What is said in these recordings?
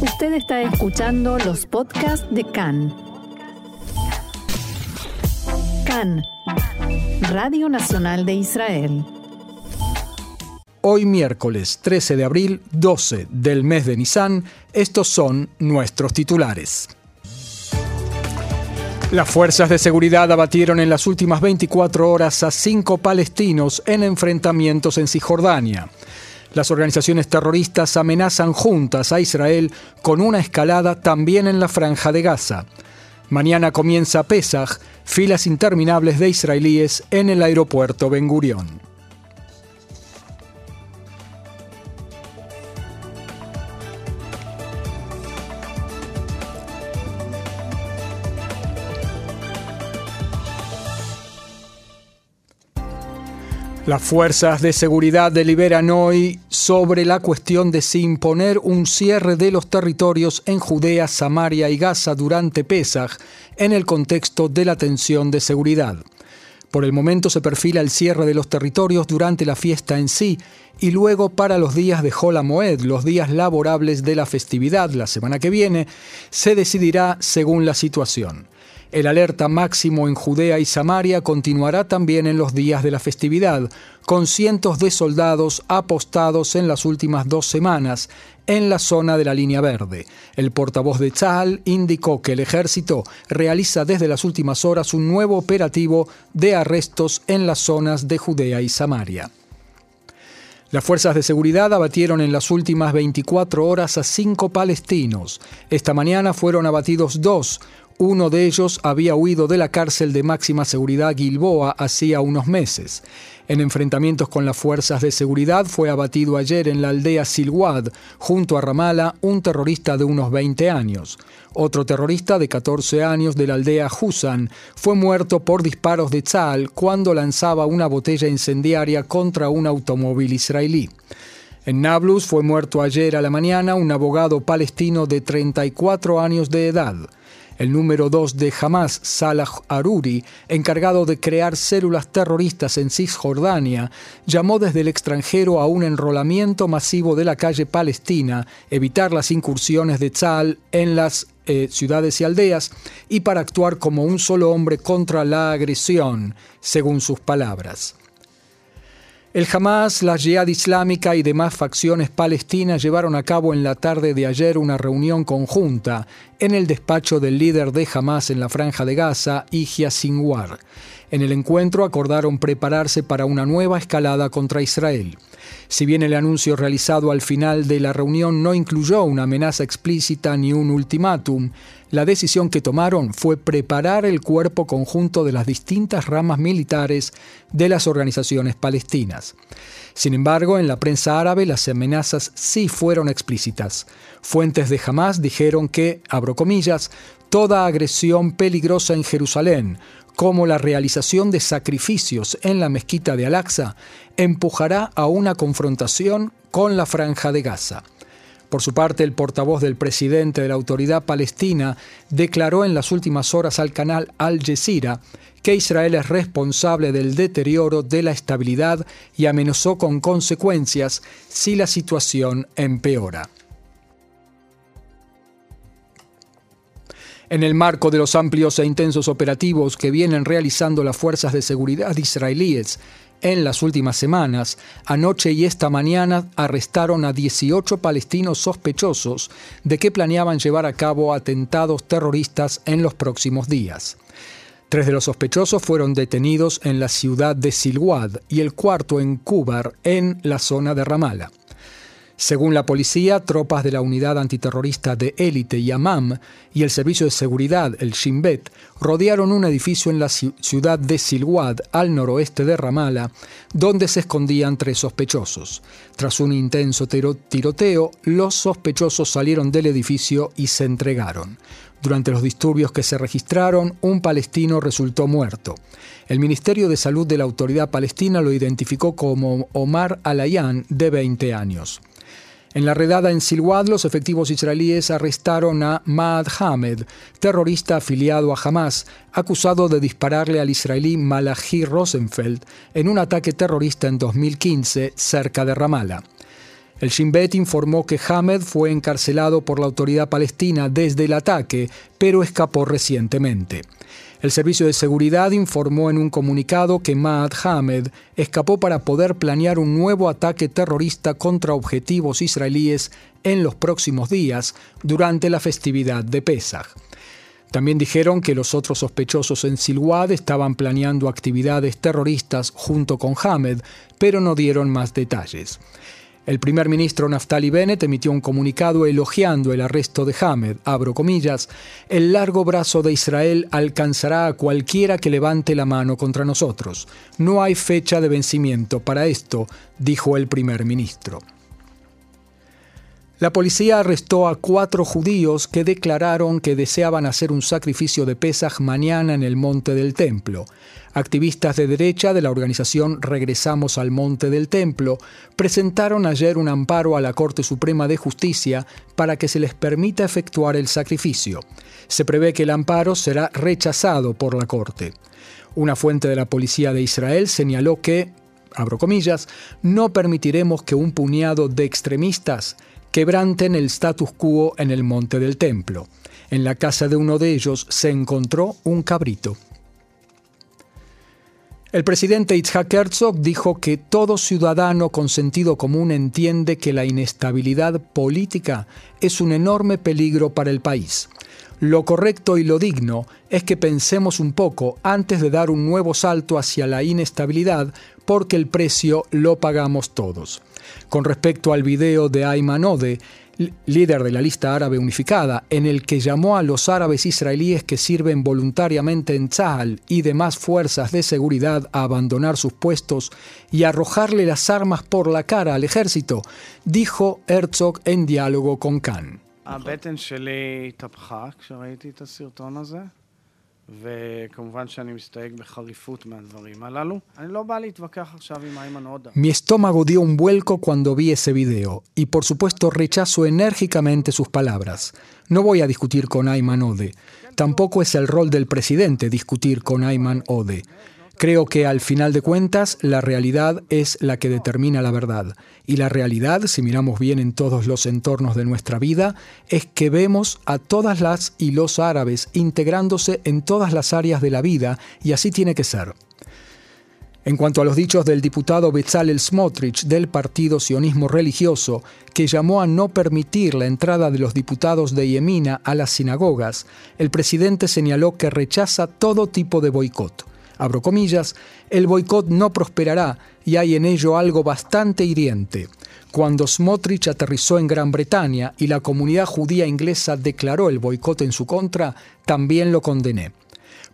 Usted está escuchando los podcasts de CAN. CAN, Radio Nacional de Israel. Hoy miércoles 13 de abril, 12 del mes de Nisan, estos son nuestros titulares. Las fuerzas de seguridad abatieron en las últimas 24 horas a cinco palestinos en enfrentamientos en Cisjordania. Las organizaciones terroristas amenazan juntas a Israel con una escalada también en la franja de Gaza. Mañana comienza Pesach, filas interminables de israelíes en el aeropuerto Ben Gurión. Las fuerzas de seguridad deliberan hoy sobre la cuestión de si imponer un cierre de los territorios en Judea, Samaria y Gaza durante Pesach en el contexto de la tensión de seguridad. Por el momento se perfila el cierre de los territorios durante la fiesta en sí y luego para los días de Hola Moed, los días laborables de la festividad la semana que viene, se decidirá según la situación. El alerta máximo en Judea y Samaria continuará también en los días de la festividad, con cientos de soldados apostados en las últimas dos semanas en la zona de la línea verde. El portavoz de Tzal indicó que el ejército realiza desde las últimas horas un nuevo operativo de arrestos en las zonas de Judea y Samaria. Las fuerzas de seguridad abatieron en las últimas 24 horas a cinco palestinos. Esta mañana fueron abatidos dos, uno de ellos había huido de la cárcel de máxima seguridad Gilboa hacía unos meses. En enfrentamientos con las fuerzas de seguridad fue abatido ayer en la aldea Silwad, junto a Ramala, un terrorista de unos 20 años. Otro terrorista de 14 años de la aldea Husan fue muerto por disparos de Tzal cuando lanzaba una botella incendiaria contra un automóvil israelí. En Nablus fue muerto ayer a la mañana un abogado palestino de 34 años de edad. El número 2 de Hamas, Salah Aruri, encargado de crear células terroristas en Cisjordania, llamó desde el extranjero a un enrolamiento masivo de la calle palestina, evitar las incursiones de Tzal en las eh, ciudades y aldeas y para actuar como un solo hombre contra la agresión, según sus palabras. El Hamas, la Jihad Islámica y demás facciones palestinas llevaron a cabo en la tarde de ayer una reunión conjunta en el despacho del líder de Hamas en la franja de Gaza, Ijia Sinwar. En el encuentro acordaron prepararse para una nueva escalada contra Israel. Si bien el anuncio realizado al final de la reunión no incluyó una amenaza explícita ni un ultimátum, la decisión que tomaron fue preparar el cuerpo conjunto de las distintas ramas militares de las organizaciones palestinas. Sin embargo, en la prensa árabe las amenazas sí fueron explícitas. Fuentes de Hamas dijeron que, abro comillas, toda agresión peligrosa en Jerusalén, como la realización de sacrificios en la mezquita de Al-Aqsa, empujará a una confrontación con la franja de Gaza. Por su parte, el portavoz del presidente de la autoridad palestina declaró en las últimas horas al canal Al Jazeera que Israel es responsable del deterioro de la estabilidad y amenazó con consecuencias si la situación empeora. En el marco de los amplios e intensos operativos que vienen realizando las fuerzas de seguridad israelíes en las últimas semanas, anoche y esta mañana arrestaron a 18 palestinos sospechosos de que planeaban llevar a cabo atentados terroristas en los próximos días. Tres de los sospechosos fueron detenidos en la ciudad de Silwad y el cuarto en Kubar, en la zona de Ramallah. Según la policía, tropas de la unidad antiterrorista de élite Yamam y el servicio de seguridad, el Shin Bet, rodearon un edificio en la ciudad de Silwad, al noroeste de Ramallah, donde se escondían tres sospechosos. Tras un intenso tiroteo, los sospechosos salieron del edificio y se entregaron. Durante los disturbios que se registraron, un palestino resultó muerto. El Ministerio de Salud de la Autoridad Palestina lo identificó como Omar Alayan, de 20 años. En la redada en Silwad, los efectivos israelíes arrestaron a Maad Hamed, terrorista afiliado a Hamas, acusado de dispararle al israelí Malachi Rosenfeld en un ataque terrorista en 2015 cerca de Ramallah. El Shin Bet informó que Hamed fue encarcelado por la autoridad palestina desde el ataque, pero escapó recientemente. El Servicio de Seguridad informó en un comunicado que Maad Hamed escapó para poder planear un nuevo ataque terrorista contra objetivos israelíes en los próximos días durante la festividad de Pesach. También dijeron que los otros sospechosos en Silwad estaban planeando actividades terroristas junto con Hamed, pero no dieron más detalles. El primer ministro Naftali Bennett emitió un comunicado elogiando el arresto de Hamed, abro comillas, el largo brazo de Israel alcanzará a cualquiera que levante la mano contra nosotros. No hay fecha de vencimiento para esto, dijo el primer ministro. La policía arrestó a cuatro judíos que declararon que deseaban hacer un sacrificio de Pesaj mañana en el Monte del Templo. Activistas de derecha de la organización Regresamos al Monte del Templo presentaron ayer un amparo a la Corte Suprema de Justicia para que se les permita efectuar el sacrificio. Se prevé que el amparo será rechazado por la Corte. Una fuente de la policía de Israel señaló que, abro comillas, no permitiremos que un puñado de extremistas quebranten el status quo en el monte del templo. En la casa de uno de ellos se encontró un cabrito. El presidente Itzhak Herzog dijo que todo ciudadano con sentido común entiende que la inestabilidad política es un enorme peligro para el país. Lo correcto y lo digno es que pensemos un poco antes de dar un nuevo salto hacia la inestabilidad porque el precio lo pagamos todos. Con respecto al video de Ayman Ode, líder de la lista árabe unificada, en el que llamó a los árabes israelíes que sirven voluntariamente en Tzahal y demás fuerzas de seguridad a abandonar sus puestos y arrojarle las armas por la cara al ejército, dijo Herzog en diálogo con Khan. Mi estómago dio un vuelco cuando vi ese video y por supuesto rechazo enérgicamente sus palabras. No voy a discutir con Ayman Ode. Tampoco es el rol del presidente discutir con Ayman Ode. Creo que al final de cuentas la realidad es la que determina la verdad. Y la realidad, si miramos bien en todos los entornos de nuestra vida, es que vemos a todas las y los árabes integrándose en todas las áreas de la vida y así tiene que ser. En cuanto a los dichos del diputado Bezalel Smotrich del Partido Sionismo Religioso, que llamó a no permitir la entrada de los diputados de Yemina a las sinagogas, el presidente señaló que rechaza todo tipo de boicot abro comillas, el boicot no prosperará y hay en ello algo bastante hiriente. Cuando Smotrich aterrizó en Gran Bretaña y la comunidad judía inglesa declaró el boicot en su contra, también lo condené.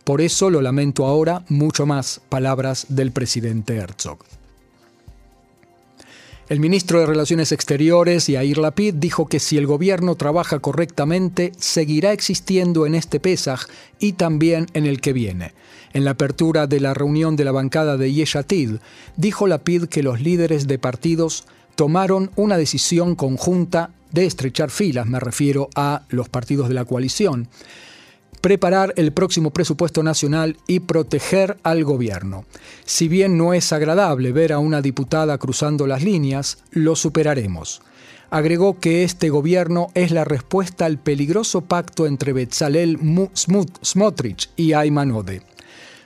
Por eso lo lamento ahora mucho más, palabras del presidente Herzog. El ministro de Relaciones Exteriores, Yair Lapid, dijo que si el gobierno trabaja correctamente, seguirá existiendo en este Pesaj y también en el que viene. En la apertura de la reunión de la bancada de Yeshatid, dijo Lapid que los líderes de partidos tomaron una decisión conjunta de estrechar filas, me refiero a los partidos de la coalición, preparar el próximo presupuesto nacional y proteger al gobierno. Si bien no es agradable ver a una diputada cruzando las líneas, lo superaremos. Agregó que este gobierno es la respuesta al peligroso pacto entre Betzalel Smotrich y Ayman Ode.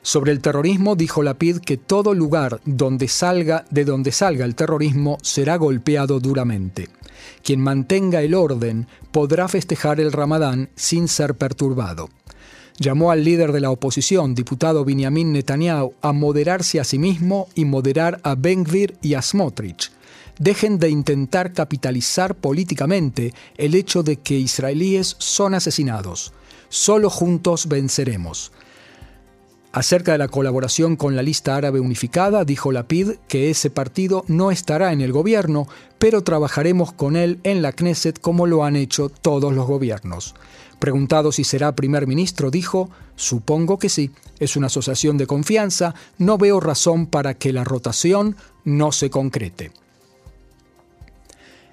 Sobre el terrorismo dijo Lapid que todo lugar donde salga, de donde salga el terrorismo será golpeado duramente. Quien mantenga el orden podrá festejar el Ramadán sin ser perturbado llamó al líder de la oposición, diputado Benjamin Netanyahu, a moderarse a sí mismo y moderar a Ben-Gvir y a Smotrich. Dejen de intentar capitalizar políticamente el hecho de que israelíes son asesinados. Solo juntos venceremos. Acerca de la colaboración con la lista árabe unificada, dijo Lapid que ese partido no estará en el gobierno, pero trabajaremos con él en la Knesset como lo han hecho todos los gobiernos. Preguntado si será primer ministro, dijo, supongo que sí, es una asociación de confianza, no veo razón para que la rotación no se concrete.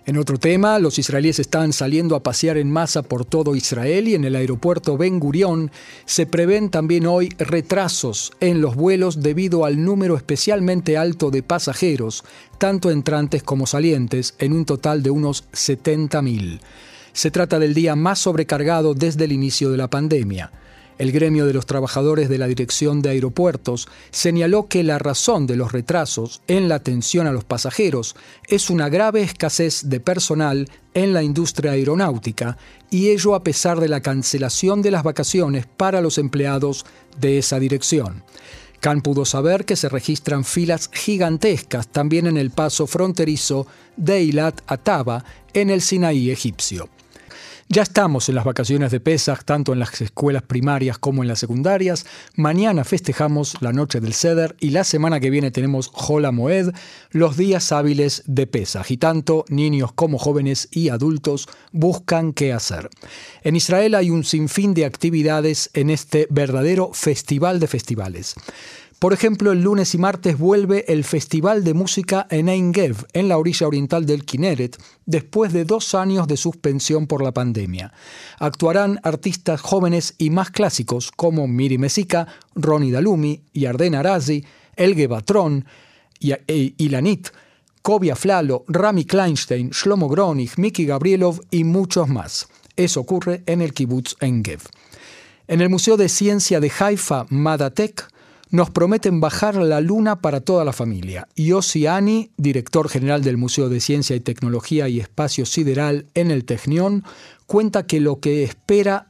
En otro tema, los israelíes están saliendo a pasear en masa por todo Israel y en el aeropuerto Ben Gurión se prevén también hoy retrasos en los vuelos debido al número especialmente alto de pasajeros, tanto entrantes como salientes, en un total de unos 70.000. Se trata del día más sobrecargado desde el inicio de la pandemia. El gremio de los trabajadores de la Dirección de Aeropuertos señaló que la razón de los retrasos en la atención a los pasajeros es una grave escasez de personal en la industria aeronáutica y ello a pesar de la cancelación de las vacaciones para los empleados de esa dirección. Khan pudo saber que se registran filas gigantescas también en el paso fronterizo de Eilat a Taba en el Sinaí egipcio. Ya estamos en las vacaciones de Pesach, tanto en las escuelas primarias como en las secundarias. Mañana festejamos la noche del Seder y la semana que viene tenemos Hola Moed, los días hábiles de Pesach. Y tanto niños como jóvenes y adultos buscan qué hacer. En Israel hay un sinfín de actividades en este verdadero festival de festivales. Por ejemplo, el lunes y martes vuelve el Festival de Música en Ein Gev, en la orilla oriental del Kinneret, después de dos años de suspensión por la pandemia. Actuarán artistas jóvenes y más clásicos como Miri Mesika, Ronnie Dalumi, Yarden Arazi, Elge Batrón, e Ilanit, Kobia Flalo, Rami Kleinstein, Shlomo Gronig, Miki Gabrielov y muchos más. Eso ocurre en el kibbutz Engev. En el Museo de Ciencia de Haifa, Madatek, nos prometen bajar la luna para toda la familia. Yossi Ani, director general del Museo de Ciencia y Tecnología y Espacio Sideral en el Technion, cuenta que lo que espera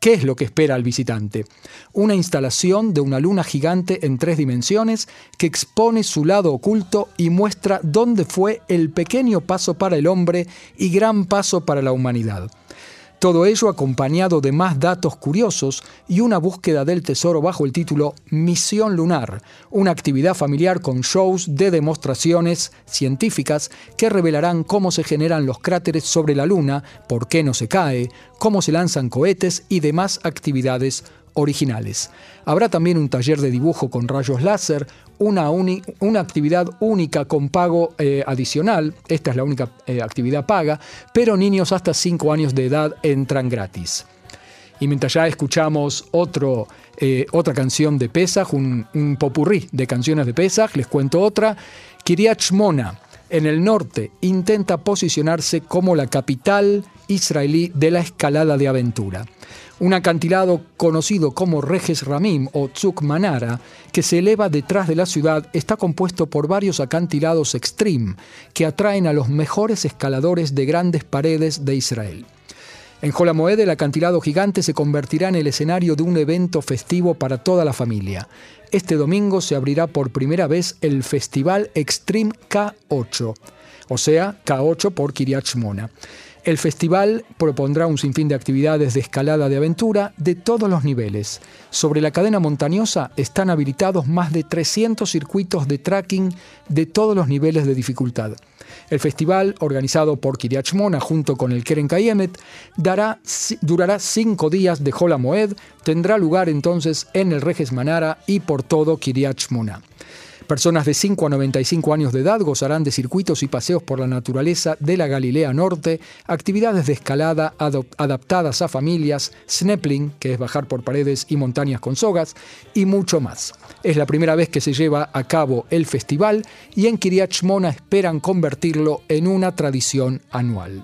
¿Qué es lo que espera al visitante? Una instalación de una luna gigante en tres dimensiones que expone su lado oculto y muestra dónde fue el pequeño paso para el hombre y gran paso para la humanidad. Todo ello acompañado de más datos curiosos y una búsqueda del tesoro bajo el título Misión Lunar, una actividad familiar con shows de demostraciones científicas que revelarán cómo se generan los cráteres sobre la Luna, por qué no se cae, cómo se lanzan cohetes y demás actividades originales. Habrá también un taller de dibujo con rayos láser, una, una actividad única con pago eh, adicional, esta es la única eh, actividad paga, pero niños hasta 5 años de edad entran gratis. Y mientras ya escuchamos eh, otra canción de Pesach, un, popurrí de canciones de Pesach, les cuento otra. Kiryat Shmona, en el norte, intenta posicionarse como la capital israelí de la escalada de aventura un acantilado conocido como Reges Ramim o Tzuk Manara, que se eleva detrás de la ciudad, está compuesto por varios acantilados extreme que atraen a los mejores escaladores de grandes paredes de Israel. En Jolamoed el acantilado gigante se convertirá en el escenario de un evento festivo para toda la familia. Este domingo se abrirá por primera vez el Festival Extreme K8, o sea, K8 por Kiryat Shmona. El festival propondrá un sinfín de actividades de escalada de aventura de todos los niveles. Sobre la cadena montañosa están habilitados más de 300 circuitos de tracking de todos los niveles de dificultad. El festival, organizado por Kiryat junto con el Keren Kayemet, durará cinco días de Hola Moed, tendrá lugar entonces en el Reges Manara y por todo Kiryat Personas de 5 a 95 años de edad gozarán de circuitos y paseos por la naturaleza de la Galilea Norte, actividades de escalada adaptadas a familias, snapping, que es bajar por paredes y montañas con sogas, y mucho más. Es la primera vez que se lleva a cabo el festival y en Kiryat esperan convertirlo en una tradición anual.